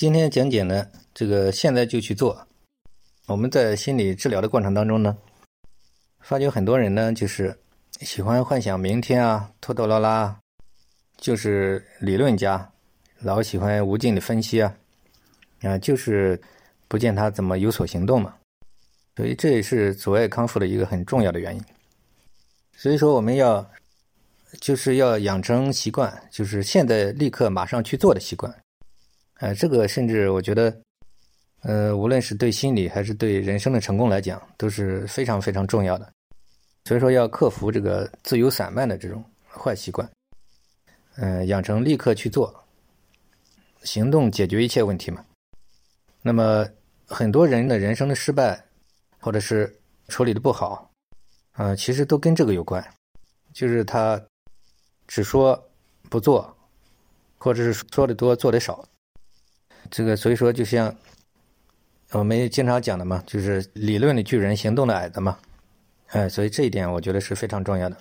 今天讲解呢，这个现在就去做。我们在心理治疗的过程当中呢，发觉很多人呢，就是喜欢幻想明天啊，拖拖拉拉，就是理论家，老喜欢无尽的分析啊，啊，就是不见他怎么有所行动嘛。所以这也是阻碍康复的一个很重要的原因。所以说，我们要就是要养成习惯，就是现在立刻马上去做的习惯。呃，这个甚至我觉得，呃，无论是对心理还是对人生的成功来讲，都是非常非常重要的。所以说，要克服这个自由散漫的这种坏习惯，嗯，养成立刻去做，行动解决一切问题嘛。那么，很多人的人生的失败，或者是处理的不好，啊，其实都跟这个有关，就是他只说不做，或者是说的多做的少。这个所以说，就像我们经常讲的嘛，就是理论的巨人，行动的矮子嘛，哎，所以这一点我觉得是非常重要的。